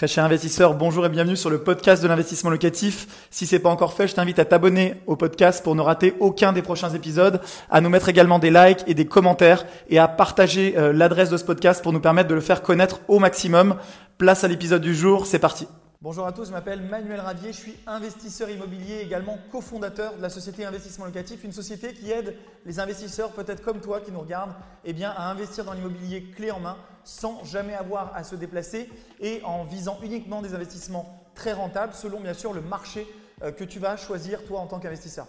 Très cher investisseur, bonjour et bienvenue sur le podcast de l'investissement locatif. Si c'est pas encore fait, je t'invite à t'abonner au podcast pour ne rater aucun des prochains épisodes, à nous mettre également des likes et des commentaires et à partager euh, l'adresse de ce podcast pour nous permettre de le faire connaître au maximum. Place à l'épisode du jour, c'est parti. Bonjour à tous, je m'appelle Manuel Ravier, je suis investisseur immobilier, également cofondateur de la société Investissement Locatif, une société qui aide les investisseurs, peut-être comme toi qui nous regardent, eh bien, à investir dans l'immobilier clé en main sans jamais avoir à se déplacer et en visant uniquement des investissements très rentables selon bien sûr le marché euh, que tu vas choisir toi en tant qu'investisseur.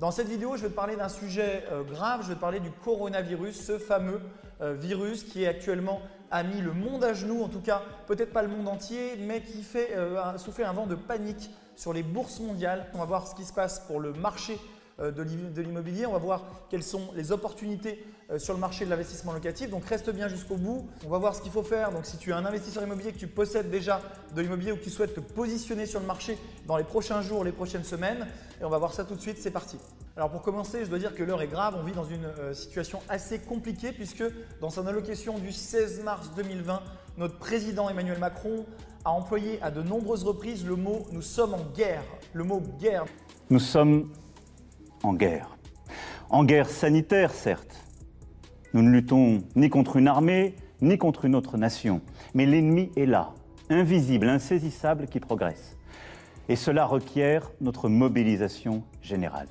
Dans cette vidéo, je vais te parler d'un sujet euh, grave, je vais te parler du coronavirus, ce fameux euh, virus qui est actuellement a mis le monde à genoux, en tout cas peut-être pas le monde entier, mais qui fait euh, souffler un vent de panique sur les bourses mondiales. On va voir ce qui se passe pour le marché euh, de l'immobilier, on va voir quelles sont les opportunités euh, sur le marché de l'investissement locatif. Donc reste bien jusqu'au bout. On va voir ce qu'il faut faire. Donc si tu es un investisseur immobilier, que tu possèdes déjà de l'immobilier ou que tu souhaites te positionner sur le marché dans les prochains jours, les prochaines semaines, et on va voir ça tout de suite. C'est parti. Alors pour commencer, je dois dire que l'heure est grave. On vit dans une euh, situation assez compliquée puisque dans son allocation du 16 mars 2020, notre président Emmanuel Macron a employé à de nombreuses reprises le mot nous sommes en guerre. Le mot guerre. Nous sommes en guerre. En guerre sanitaire, certes. Nous ne luttons ni contre une armée, ni contre une autre nation. Mais l'ennemi est là, invisible, insaisissable, qui progresse. Et cela requiert notre mobilisation générale.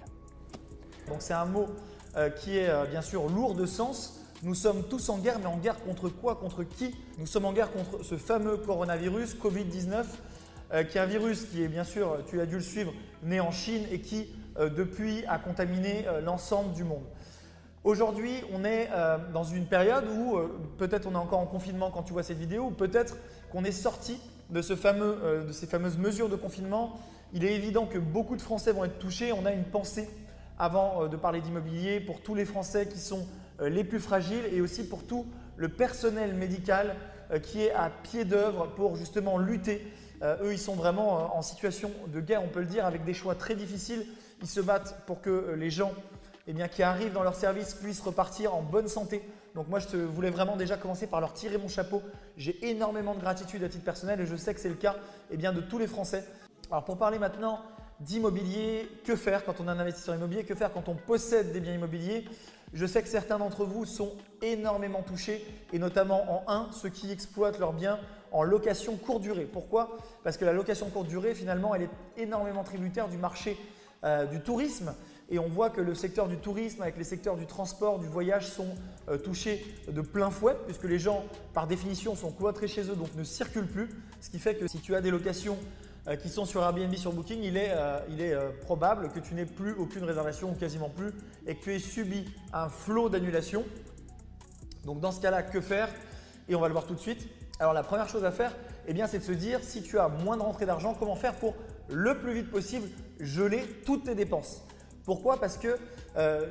Donc c'est un mot euh, qui est euh, bien sûr lourd de sens. Nous sommes tous en guerre, mais en guerre contre quoi? Contre qui? Nous sommes en guerre contre ce fameux coronavirus, Covid-19, euh, qui est un virus qui est bien sûr, tu as dû le suivre, né en Chine et qui depuis a contaminé l'ensemble du monde. Aujourd'hui, on est dans une période où peut-être on est encore en confinement quand tu vois cette vidéo, ou peut-être qu'on est sorti de, ces fameuses mesures de confinement. Il est évident que beaucoup de Français vont être touchés. On a une pensée avant euh, de parler d'immobilier, pour tous les Français qui sont euh, les plus fragiles et aussi pour tout le personnel médical euh, qui est à pied d'œuvre pour justement lutter. Eux, ils sont vraiment en situation de guerre, on peut le dire, avec des choix très difficiles. Ils se battent pour que les gens eh bien, qui arrivent dans leur service puissent repartir en bonne santé. Donc moi, je voulais vraiment déjà commencer par leur tirer mon chapeau. J'ai énormément de gratitude à titre personnel et je sais que c'est le cas eh bien, de tous les Français. Alors pour parler maintenant d'immobilier, que faire quand on est un investisseur immobilier, que faire quand on possède des biens immobiliers? Je sais que certains d'entre vous sont énormément touchés et notamment en un, ceux qui exploitent leurs biens en location courte durée. Pourquoi? Parce que la location courte durée, finalement, elle est énormément tributaire du marché euh, du tourisme. Et on voit que le secteur du tourisme, avec les secteurs du transport, du voyage, sont euh, touchés de plein fouet, puisque les gens, par définition, sont cloîtrés chez eux, donc ne circulent plus. Ce qui fait que si tu as des locations qui sont sur Airbnb, sur Booking, il est, euh, euh, probable que tu n'aies plus aucune réservation ou quasiment plus et que tu aies subi un flot d'annulation. Donc dans ce cas-là, que faire? Et on va le voir tout de suite. Alors la première chose à faire, eh bien, c'est de se dire si tu as moins de rentrée d'argent, comment faire pour le plus vite possible geler toutes tes dépenses? Pourquoi? Parce que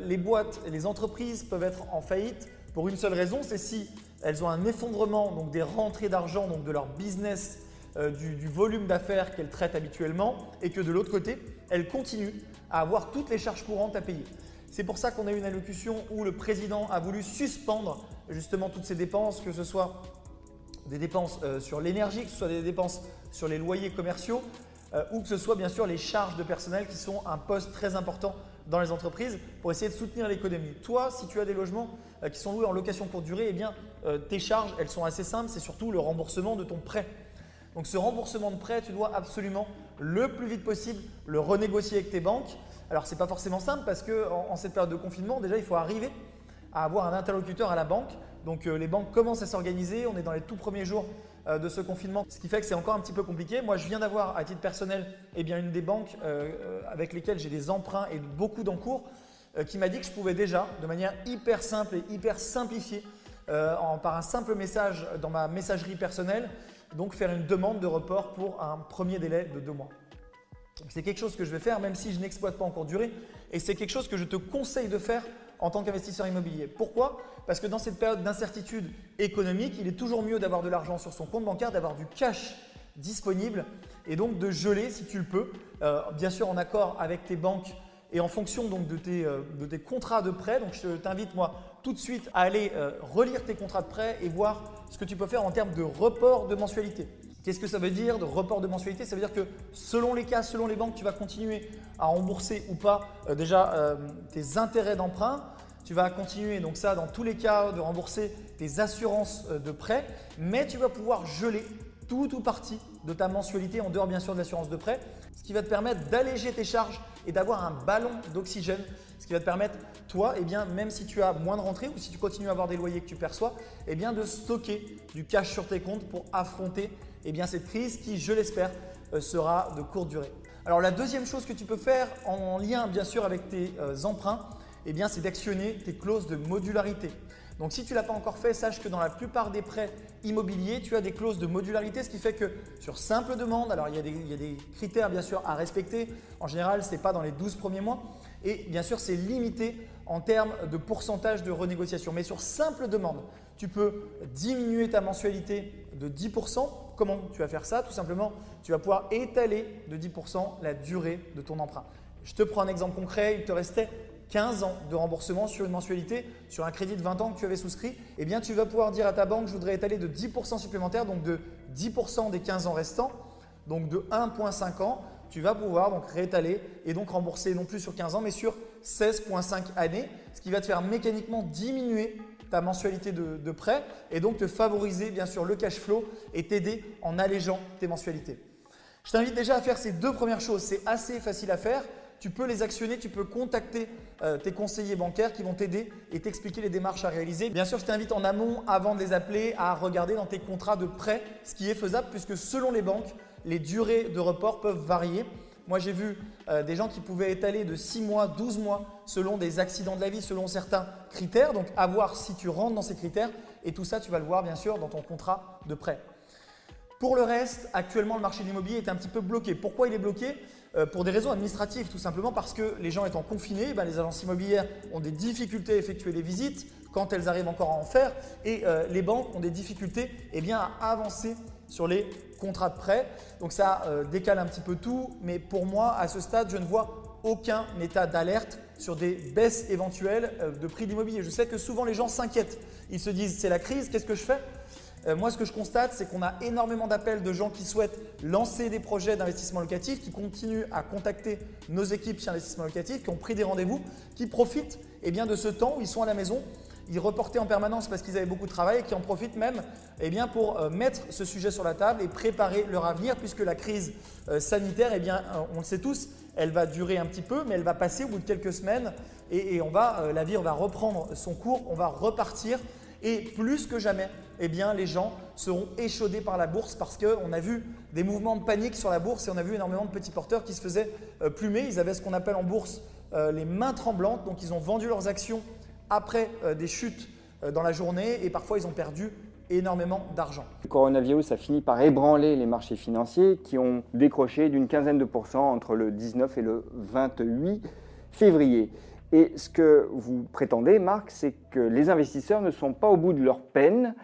les boîtes et les entreprises peuvent être en faillite pour une seule raison, c'est si elles ont un effondrement donc des rentrées d'argent, donc de leur business euh, du, volume d'affaires qu'elle traite habituellement et que de l'autre côté, elle continue à avoir toutes les charges courantes à payer. C'est pour ça qu'on a eu une allocution où le président a voulu suspendre justement toutes ces dépenses, que ce soit des dépenses euh, sur l'énergie, que ce soit des dépenses sur les loyers commerciaux, euh, ou que ce soit bien sûr les charges de personnel qui sont un poste très important dans les entreprises pour essayer de soutenir l'économie. Toi, si tu as des logements qui sont loués en location courte durée, eh bien, tes charges, elles sont assez simples, c'est surtout le remboursement de ton prêt. Donc ce remboursement de prêt, tu dois absolument le plus vite possible le renégocier avec tes banques. Alors ce n'est pas forcément simple parce qu'en en, cette période de confinement, déjà il faut arriver à avoir un interlocuteur à la banque. Donc euh, les banques commencent à s'organiser, on est dans les tout premiers jours euh, de ce confinement, ce qui fait que c'est encore un petit peu compliqué. Moi je viens d'avoir à titre personnel eh une des banques euh, avec lesquelles j'ai des emprunts et beaucoup d'encours qui m'a dit que je pouvais déjà, de manière hyper simple et hyper simplifiée, par un simple message dans ma messagerie personnelle, donc faire une demande de report pour un premier délai de deux mois. C'est quelque chose que je vais faire même si je n'exploite pas encore durée et c'est quelque chose que je te conseille de faire en tant qu'investisseur immobilier. Pourquoi? Parce que dans cette période d'incertitude économique, il est toujours mieux d'avoir de l'argent sur son compte bancaire, d'avoir du cash disponible et donc de geler si tu le peux, euh, bien sûr en accord avec tes banques et en fonction donc de tes, euh, de tes contrats de prêt. Donc je t'invite moi tout de suite à aller euh, relire tes contrats de prêt et voir ce que tu peux faire en termes de report de mensualité. Qu'est-ce que ça veut dire de report de mensualité? Ça veut dire que selon les cas, selon les banques, tu vas continuer à rembourser ou pas euh, déjà euh, tes intérêts d'emprunt. Tu vas continuer, donc ça, dans tous les cas, de rembourser tes assurances de prêt, mais tu vas pouvoir geler tout ou partie de ta mensualité en dehors bien sûr de l'assurance de prêt, ce qui va te permettre d'alléger tes charges et d'avoir un ballon d'oxygène, ce qui va te permettre, toi, eh bien, même si tu as moins de rentrées ou si tu continues à avoir des loyers que tu perçois, eh bien, de stocker du cash sur tes comptes pour affronter eh bien, cette crise qui, je l'espère, euh, sera de courte durée. Alors la deuxième chose que tu peux faire en lien bien sûr avec tes euh, emprunts, bien, c'est d'actionner tes clauses de modularité. Donc si tu ne l'as pas encore fait, sache que dans la plupart des prêts immobiliers, tu as des clauses de modularité, ce qui fait que sur simple demande, alors il y a des, critères bien sûr à respecter, en général ce n'est pas dans les 12 premiers mois, et bien sûr c'est limité en termes de pourcentage de renégociation. Mais sur simple demande, tu peux diminuer ta mensualité de 10%. Comment tu vas faire ça? Tout simplement, tu vas pouvoir étaler de 10% la durée de ton emprunt. Je te prends un exemple concret, il te restait 15 ans de remboursement sur une mensualité, sur un crédit de 20 ans que tu avais souscrit, eh bien tu vas pouvoir dire à ta banque, je voudrais étaler de 10% supplémentaire, donc de 10% des 15 ans restants, donc de 1,5 ans, tu vas pouvoir donc réétaler et donc rembourser non plus sur 15 ans, mais sur 16,5 années, ce qui va te faire mécaniquement diminuer ta mensualité de, prêt et donc te favoriser bien sûr le cash flow et t'aider en allégeant tes mensualités. Je t'invite déjà à faire ces deux premières choses, c'est assez facile à faire tu peux les actionner, tu peux contacter euh, tes conseillers bancaires qui vont t'aider et t'expliquer les démarches à réaliser. Bien sûr, je t'invite en amont, avant de les appeler, à regarder dans tes contrats de prêt ce qui est faisable, puisque selon les banques, les durées de report peuvent varier. Moi, j'ai vu euh, des gens qui pouvaient étaler de 6 mois, 12 mois, selon des accidents de la vie, selon certains critères. Donc, à voir si tu rentres dans ces critères. Et tout ça, tu vas le voir, bien sûr, dans ton contrat de prêt. Pour le reste, actuellement, le marché de l'immobilier est un petit peu bloqué. Pourquoi il est bloqué? Euh, pour des raisons administratives, tout simplement parce que les gens étant confinés, ben, les agences immobilières ont des difficultés à effectuer les visites quand elles arrivent encore à en faire, et euh, les banques ont des difficultés eh bien, à avancer sur les contrats de prêt. Donc ça euh, décale un petit peu tout, mais pour moi, à ce stade, je ne vois aucun état d'alerte sur des baisses éventuelles de prix d'immobilier. Je sais que souvent les gens s'inquiètent. Ils se disent c'est la crise, qu'est-ce que je fais? Euh, moi, ce que je constate, c'est qu'on a énormément d'appels de gens qui souhaitent lancer des projets d'investissement locatif, qui continuent à contacter nos équipes chez Investissement Locatif, qui ont pris des rendez-vous, qui profitent eh de ce temps où ils sont à la maison. Ils reportaient en permanence parce qu'ils avaient beaucoup de travail et qui en profitent même eh bien, pour euh, mettre ce sujet sur la table et préparer leur avenir puisque la crise euh, sanitaire, eh bien, on le sait tous, elle va durer un petit peu, mais elle va passer au bout de quelques semaines et, on va, la vie va reprendre son cours, on va repartir et plus que jamais, eh les gens seront échaudés par la bourse parce qu'on a vu des mouvements de panique sur la bourse et on a vu énormément de petits porteurs qui se faisaient euh, plumer. Ils avaient ce qu'on appelle en bourse euh, les mains tremblantes, donc ils ont vendu leurs actions après euh, des chutes dans la journée et parfois ils ont perdu énormément d'argent. Le coronavirus a fini par ébranler les marchés financiers qui ont décroché d'une quinzaine de pourcents entre le 19 et le 28 février. Et ce que vous prétendez, Marc, c'est que les investisseurs ne sont pas au bout de leur peine.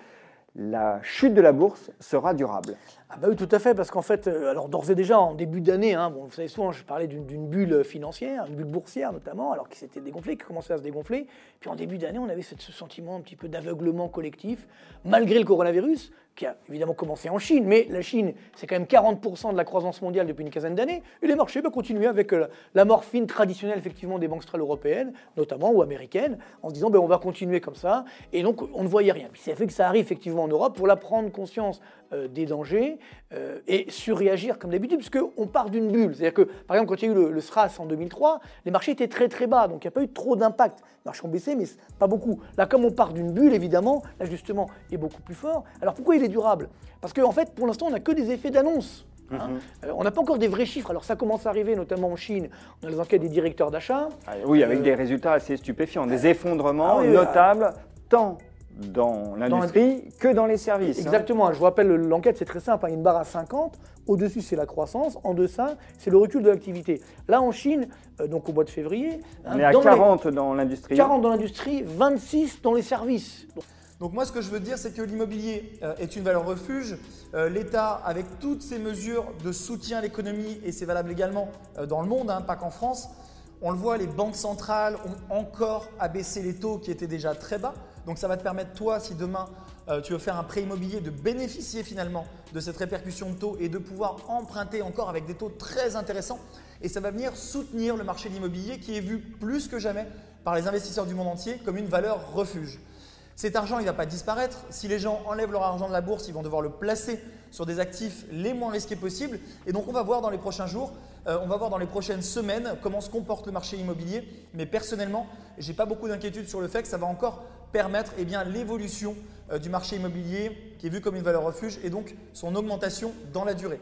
La chute de la bourse sera durable. Ah bah oui, tout à fait, parce qu'en fait, euh, alors d'ores et déjà, en début d'année, hein, bon, vous savez souvent, je parlais d'une bulle financière, une bulle boursière notamment, alors qui s'était dégonflée, qui commençait à se dégonfler. Puis en début d'année, on avait ce sentiment un petit peu d'aveuglement collectif, malgré le coronavirus, qui a évidemment commencé en Chine, mais la Chine, c'est quand même 40% de la croissance mondiale depuis une quinzaine d'années, et les marchés bah, continuaient avec euh, la morphine traditionnelle effectivement des banques centrales européennes, notamment, ou américaines, en se disant bah, on va continuer comme ça, et donc on ne voyait rien. Puis c'est fait que ça arrive effectivement en Europe pour la prendre conscience euh, des dangers euh, et surréagir comme d'habitude, puisqu'on part d'une bulle. C'est-à-dire que, par exemple, quand il y a eu le, le, SRAS en 2003, les marchés étaient très très bas, donc il n'y a pas eu trop d'impact. Les marchés ont baissé, mais pas beaucoup. Là, comme on part d'une bulle, évidemment, l'ajustement est beaucoup plus fort. Alors pourquoi il est durable? Parce qu'en en fait, pour l'instant, on n'a que des effets d'annonce. Hein. Mhm. Euh, on n'a pas encore des vrais chiffres. Alors ça commence à arriver, notamment en Chine. On a les enquêtes des directeurs d'achat. Ah, oui, avec des résultats assez stupéfiants, des effondrements ah notables, tant dans l'industrie que dans les services. Hein. Exactement. Je vous rappelle, l'enquête, c'est très simple. Il y a une barre à 50. Au-dessus, c'est la croissance. En deçà, c'est le recul de l'activité. Là, en Chine, euh, donc au mois de février. On est à 40 dans l'industrie. 40 dans l'industrie, 26 dans les services. Donc moi, ce que je veux dire, c'est que l'immobilier euh, est une valeur refuge. Euh, L'État, avec toutes ces mesures de soutien à l'économie, et c'est valable également dans le monde, hein, pas qu'en France, on le voit, les banques centrales ont encore abaissé les taux qui étaient déjà très bas. Donc ça va te permettre, toi, si demain euh, tu veux faire un prêt immobilier, de bénéficier finalement de cette répercussion de taux et de pouvoir emprunter encore avec des taux très intéressants. Et ça va venir soutenir le marché de l'immobilier qui est vu plus que jamais par les investisseurs du monde entier comme une valeur refuge. Cet argent, il ne va pas disparaître. Si les gens enlèvent leur argent de la bourse, ils vont devoir le placer sur des actifs les moins risqués possibles. Et donc, on va voir dans les prochains jours, euh, on va voir dans les prochaines semaines comment se comporte le marché immobilier. Mais personnellement, je n'ai pas beaucoup d'inquiétude sur le fait que ça va encore permettre eh l'évolution euh, du marché immobilier qui est vu comme une valeur refuge et donc son augmentation dans la durée.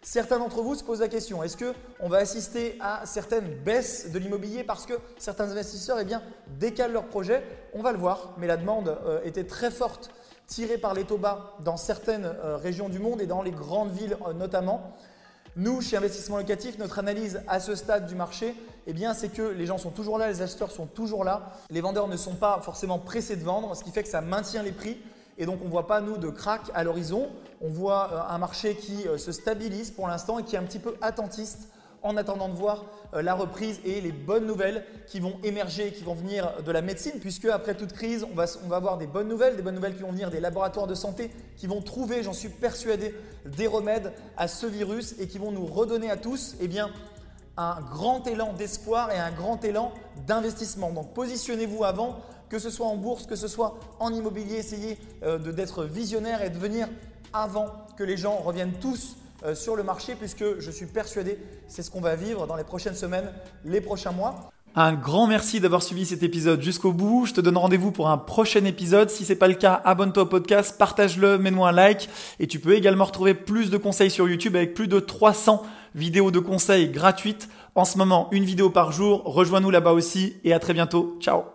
Certains d'entre vous se posent la question, est-ce qu'on va assister à certaines baisses de l'immobilier parce que certains investisseurs eh bien, décalent leurs projets? On va le voir, mais la demande euh, était très forte, tirée par les taux bas dans certaines euh, régions du monde et dans les grandes villes notamment. Nous, chez Investissement Locatif, notre analyse à ce stade du marché, eh c'est que les gens sont toujours là, les acheteurs sont toujours là, les vendeurs ne sont pas forcément pressés de vendre, ce qui fait que ça maintient les prix. Et donc on ne voit pas, nous, de crack à l'horizon. On voit euh, un marché qui euh, se stabilise pour l'instant et qui est un petit peu attentiste en attendant de voir euh, la reprise et les bonnes nouvelles qui vont émerger, qui vont venir de la médecine, puisque après toute crise, on va, on avoir des bonnes nouvelles, des bonnes nouvelles qui vont venir des laboratoires de santé, qui vont trouver, j'en suis persuadé, des remèdes à ce virus et qui vont nous redonner à tous eh bien, un grand élan d'espoir et un grand élan d'investissement. Donc positionnez-vous avant que ce soit en bourse, que ce soit en immobilier, essayez euh, d'être visionnaire et de venir avant que les gens reviennent tous euh, sur le marché puisque je suis persuadé c'est ce qu'on va vivre dans les prochaines semaines, les prochains mois. Un grand merci d'avoir suivi cet épisode jusqu'au bout. Je te donne rendez-vous pour un prochain épisode. Si ce n'est pas le cas, abonne-toi au podcast, partage-le, mets-moi un like et tu peux également retrouver plus de conseils sur YouTube avec plus de 300 vidéos de conseils gratuites. En ce moment, une vidéo par jour. Rejoins-nous là-bas aussi et à très bientôt. Ciao